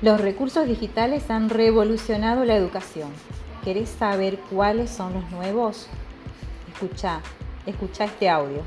Los recursos digitales han revolucionado la educación. ¿Querés saber cuáles son los nuevos? Escucha, escucha este audio.